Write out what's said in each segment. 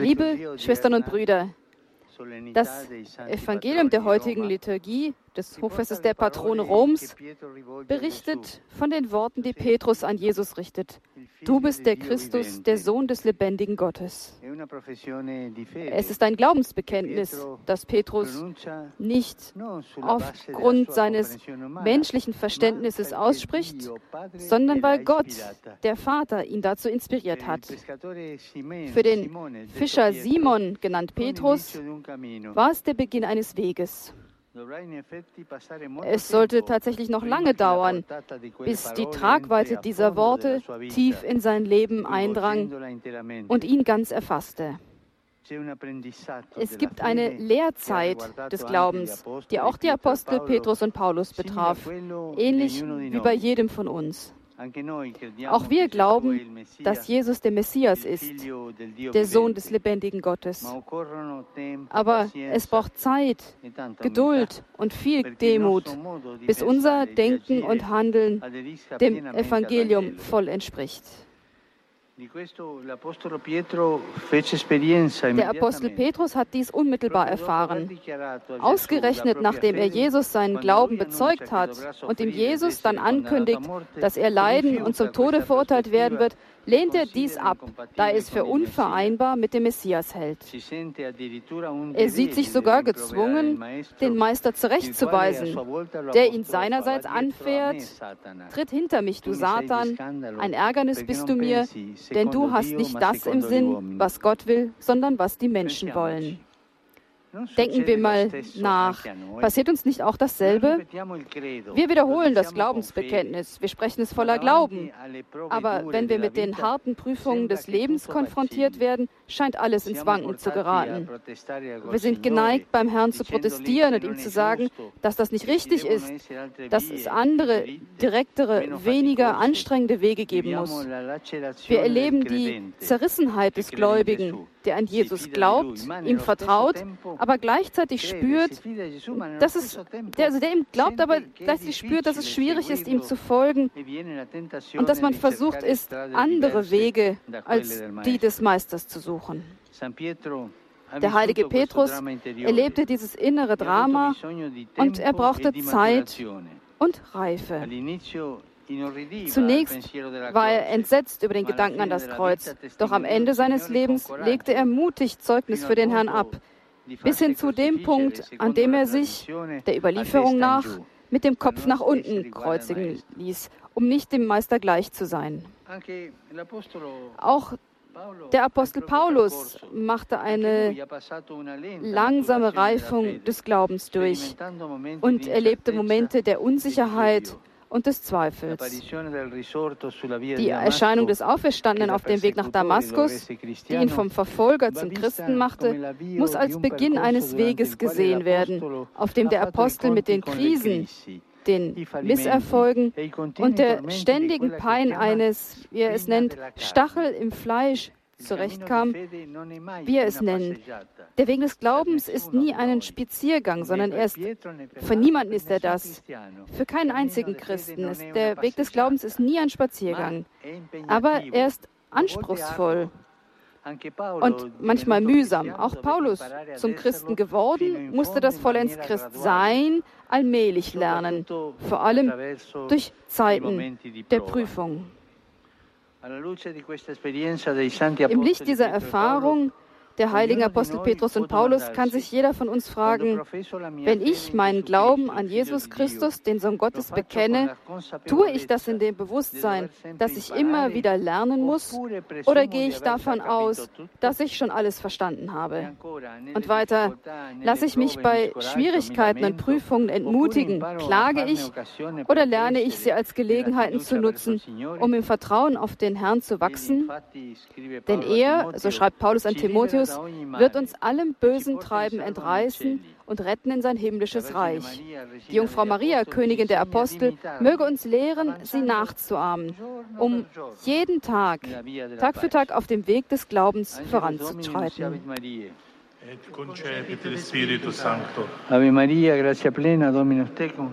Liebe liturgia Schwestern und Brüder, das Evangelium der heutigen Liturgie des Hochfestes der Patrone Roms berichtet von den Worten, die Petrus an Jesus richtet. Du bist der Christus, der Sohn des lebendigen Gottes. Es ist ein Glaubensbekenntnis, das Petrus nicht aufgrund seines menschlichen Verständnisses ausspricht, sondern weil Gott, der Vater, ihn dazu inspiriert hat. Für den Fischer Simon, genannt Petrus, war es der Beginn eines Weges. Es sollte tatsächlich noch lange dauern, bis die Tragweite dieser Worte tief in sein Leben eindrang und ihn ganz erfasste. Es gibt eine Lehrzeit des Glaubens, die auch die e Apostel Petrus und Paulus betraf, ähnlich wie bei jedem von uns. Auch wir glauben, dass Jesus der Messias ist, der Sohn des lebendigen Gottes. Aber es braucht Zeit, e Geduld und viel Demut, bis unser e di Denken und Handeln dem Evangelium voll entspricht. Der Apostel. Petrus hat dies unmittelbar erfahren. Ausgerechnet nachdem er Jesus seinen Glauben bezeugt hat und ihm Jesus dann ankündigt, dass er leiden und zum Tode verurteilt werden wird, lehnt er dies ab, da er es für unvereinbar mit dem Messias hält. Er sieht sich sogar gezwungen, den Meister zurechtzuweisen. der ihn seinerseits anfährt. Tritt hinter mich, du Satan, ein Ärgernis bist du mir, denn du hast nicht das im Sinn, was Gott will, sondern was die Menschen wollen. Denken wir mal nach. noi? Passiert uns nicht auch dasselbe? Wir wiederholen das Glaubensbekenntnis, wir sprechen es voller Glauben. prove Aber wenn wir mit den harten Prüfungen des Lebens konfrontiert werden, scheint alles ins Wanken zu geraten. Wir sind geneigt, beim Herrn zu protestieren und ihm zu sagen, dass das nicht richtig ist, dass es andere, direktere, weniger anstrengende Wege geben muss. Wir erleben die Zerrissenheit des Gläubigen, der an Jesus glaubt, ihm vertraut, aber gleichzeitig spürt, dass es, der, also der ihm glaubt, aber gleichzeitig spürt, dass es schwierig ist, ihm zu folgen e tentazione und dass man versucht ist, andere Wege als die des Meisters zu suchen. Der heilige Petrus erlebte dieses innere e Drama und er brauchte e Zeit und Reife. Zunächst war er entsetzt über den Gedanken an das Kreuz. Doch am Ende seines Lebens legte er mutig Zeugnis für den Herrn ab, bis hin zu dem Punkt, an dem er sich der Überlieferung nach mit dem Kopf nach unten kreuzigen ließ, um nicht dem Meister gleich zu sein. Auch der Apostel Paulus machte eine langsame Reifung des Glaubens durch und erlebte Momente der e Unsicherheit. Und des Zweifels. Die di Erscheinung des Auferstandenen che auf dem Weg nach da Damaskus, die ihn vom Verfolger zum Christen machte, muss als Beginn eines Weges gesehen werden, auf dem der Apostel mit den Krisen, den Misserfolgen e und der ständigen Pein eines, wie er es nennt. Stachel im Fleisch zurechtkam. wie er es nennt. Der Weg des Glaubens ist nie ein Spaziergang, sondern er ist, für niemanden ist er das. Für keinen einzigen Christen ist der Weg des Glaubens ist nie ein Spaziergang. Aber er ist anspruchsvoll und manchmal mühsam. Auch Paulus, zum Christen geworden, musste das vollends Christsein allmählich lernen, vor allem durch Zeiten der Prüfung. Im Licht dieser Erfahrung der heiligen Apostel Petrus und Paulus kann sich jeder von uns fragen, wenn ich meinen Glauben an Jesus Christus, den Sohn Gottes, bekenne, tue ich das in dem Bewusstsein, dass ich immer wieder lernen muss, oder gehe ich davon aus, dass ich schon alles verstanden habe? Und weiter, lasse ich mich bei Schwierigkeiten und Prüfungen entmutigen, klage ich, oder lerne ich sie als Gelegenheiten zu nutzen, um im Vertrauen auf den Herrn zu wachsen? Denn er, so schreibt Paulus an Timotheus, wird uns allem bösen Treiben entreißen und retten in sein himmlisches Reich. Die Jungfrau Maria, Königin der Apostel, möge uns lehren, sie nachzuahmen, um jeden Tag, Tag für Tag auf dem Weg des Glaubens voranzuschreiten. Ave Maria, grazia plena, Dominus tecum,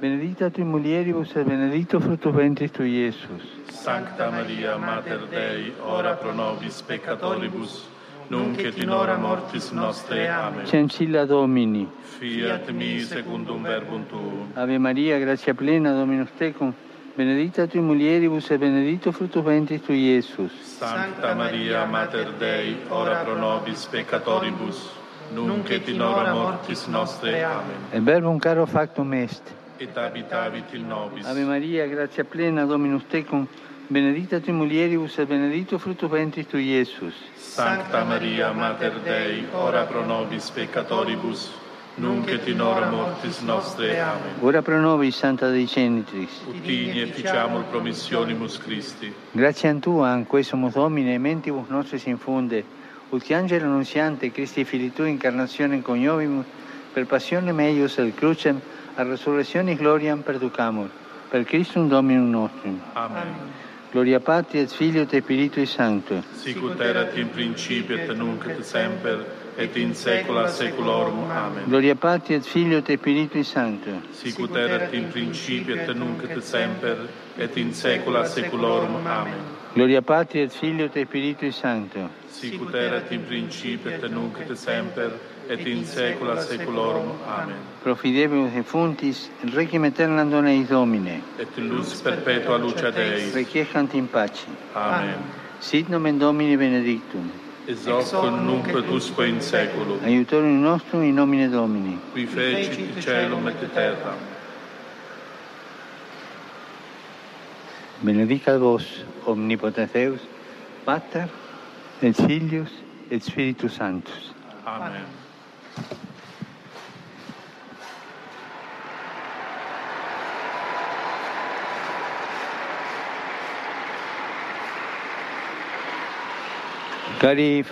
benedicta tui mulieribus et benedictus fructus ventris tui, Iesus. Sancta Maria, Mater Dei, ora pro nobis peccatoribus, nunc et in hora mortis nostre. Amen. Cencilla Domini. Fiat mi secundum verbum tuum. Ave Maria, gratia plena, Dominus tecum, benedicta tui mulieribus et benedictus fructus ventris tui, Iesus. Sancta Maria, Mater Dei, ora pro nobis peccatoribus, nunc et in hora mortis nostre. Amen. Et verbum caro factum est. Et habitavit in nobis. Ave Maria, gratia plena, Dominus tecum, benedicta tui mulieribus et benedictus fructus ventris tui, Iesus. Sancta Maria, Mater Dei, ora pro nobis peccatoribus, nunc et in hora mortis nostre. Amen. Ora pro nobis, Santa Dei Genitris. Utini et ficiamur promissionimus Christi. Grazie a Tua, in sumus Domine, e mentibus nostris infunde, ut che angelo annunziante, Christi Fili Tui, incarnazione coniovimus, per passione meius el crucem, a resurrezione gloriam perducamur, per Christum Dominum nostrum. Amen. Gloria Patri et Filio et Spiritui Sancto. Sicut erat in principio et nunc et semper et in saecula saeculorum. Amen. Gloria Patri et Filio et Spiritui Sancto. Sicut erat in principio et nunc et semper et in saecula saeculorum. Amen. Gloria Patri et Filio et Spiritui Sancto. Sicut erat in principio et nunc et semper et in saecula saeculorum. Amen. Profidemus defuntis, requiem aeternam dona eis Domine. Et lux perpetua luce Dei. Requiescant in pace. Amen. Sit nomen Domini benedictum. Ex hoc nunc et usque in saeculum. Aiutorium nostrum in nomine Domini. Qui fecit caelum et terra. Benedicat vos, omnipotens Deus, Pater, et Filius, et Spiritus Sanctus. Amen. Liebe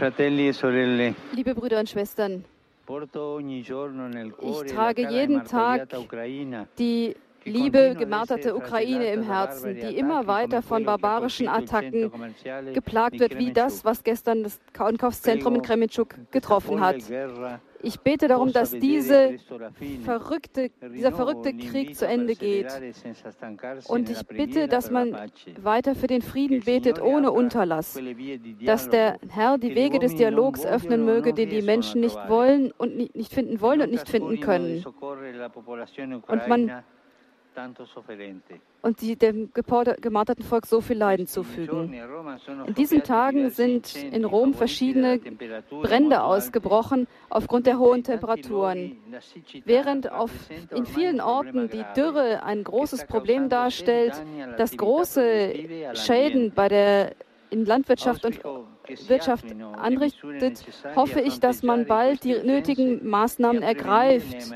Brüder und Schwestern, cuore trage e jeden Tag die liebe, gemarterte Ukraine im Herzen, die immer weiter von barbarischen Attacken geplagt wird, wie das, was gestern das Einkaufszentrum in Kremitschuk getroffen hat. Ich bete darum, dass diese verrückte, dieser verrückte Krieg zu Ende geht. Und ich bitte, dass man weiter für den Frieden betet, ohne Unterlass. Dass der Herr die Wege des Dialogs öffnen möge, den die Menschen nicht wollen und nicht, nicht finden wollen und nicht finden können. Und man und die dem gemarterten Volk so viel Leiden zufügen. In diesen Tagen sind in Rom verschiedene Brände ausgebrochen aufgrund der hohen Temperaturen. Während auf, in vielen Orten die Dürre ein großes Problem darstellt, das große Schäden bei der in Landwirtschaft und Wirtschaft anrichtet, hoffe ich, dass man bald die nötigen Maßnahmen ergreift,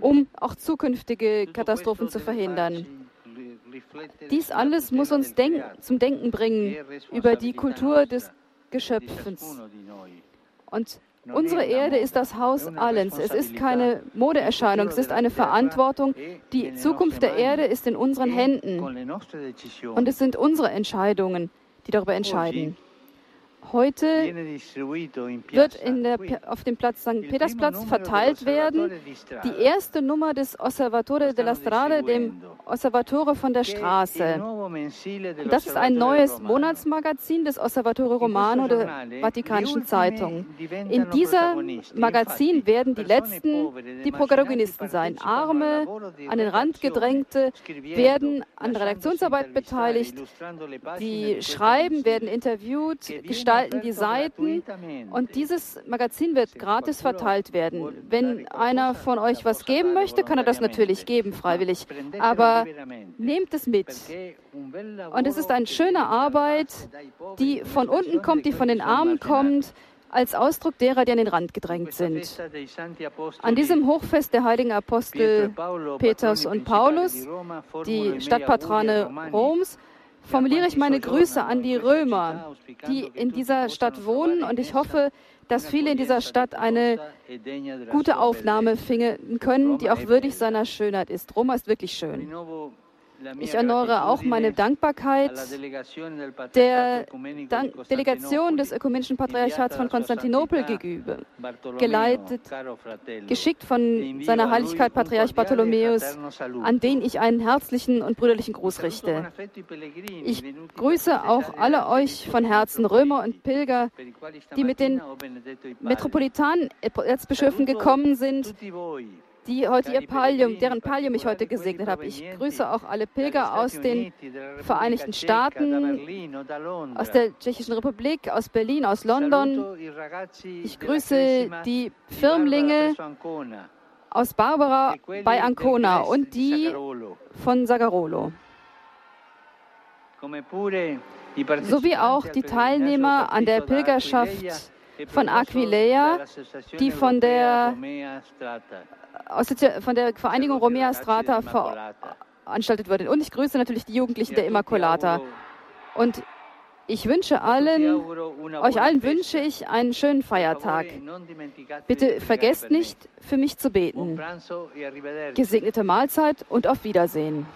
um auch zukünftige Katastrophen zu verhindern. Dies alles muss uns denk zum Denken bringen über die Kultur des Geschöpfens. Und unsere Erde ist das Haus allens. Es ist keine Modeerscheinung, es ist eine Verantwortung. Die Zukunft der Erde ist in unseren Händen. Und es sind unsere Entscheidungen, die darüber entscheiden. Heute wird der, auf dem Platz St. Petersplatz verteilt werden die erste Nummer des Osservatore della Strada, dem Osservatore von der Straße. Das ist ein neues Monatsmagazin des Osservatore Romano der Vatikanischen Zeitung. In diesem Magazin werden die Letzten die Protagonisten sein. Arme, an den Rand gedrängte werden an Redaktionsarbeit beteiligt. Die schreiben, werden interviewt, gestalten die Seiten und dieses Magazin wird gratis verteilt werden. Wenn einer von euch was geben möchte, kann er das natürlich geben, freiwillig. Aber nehmt es mit. Und es ist eine schöne Arbeit, die von unten kommt, die von den Armen kommt, als Ausdruck derer, die an den Rand gedrängt sind. An diesem Hochfest der heiligen Apostel Petrus und Paulus, die Stadtpatrone Roms, formuliere ich meine Grüße an die Römer, die in dieser Stadt wohnen und ich hoffe, dass viele in dieser Stadt eine gute Aufnahme finden können, die auch würdig seiner Schönheit ist. Roma ist wirklich schön. Ich erneuere auch meine Dankbarkeit der Dan Delegation des Ökumenischen Patriarchats von Konstantinopel gegenüber, geleitet, geschickt von seiner Heiligkeit Patriarch Bartholomäus, an den ich einen herzlichen und brüderlichen Gruß richte. Ich grüße auch alle euch von Herzen, Römer und Pilger, die mit den Metropolitanen Erzbischöfen gekommen sind, die heute ihr Pallium, deren Pallium ich heute gesegnet habe. Ich grüße auch alle Pilger aus den Vereinigten Staaten, aus der Tschechischen Republik, aus Berlin, aus London. Ich grüße die Firmlinge aus Barbara bei Ancona und die von Sagarolo. Sowie auch die Teilnehmer an der Pilgerschaft von Aquileia, die von der von der Vereinigung Romea Strata veranstaltet wurde. Und ich grüße natürlich die Jugendlichen der Immaculata. Und ich wünsche allen, euch allen wünsche ich einen schönen Feiertag. Bitte vergesst nicht, für mich zu beten. Gesegnete Mahlzeit und auf Wiedersehen.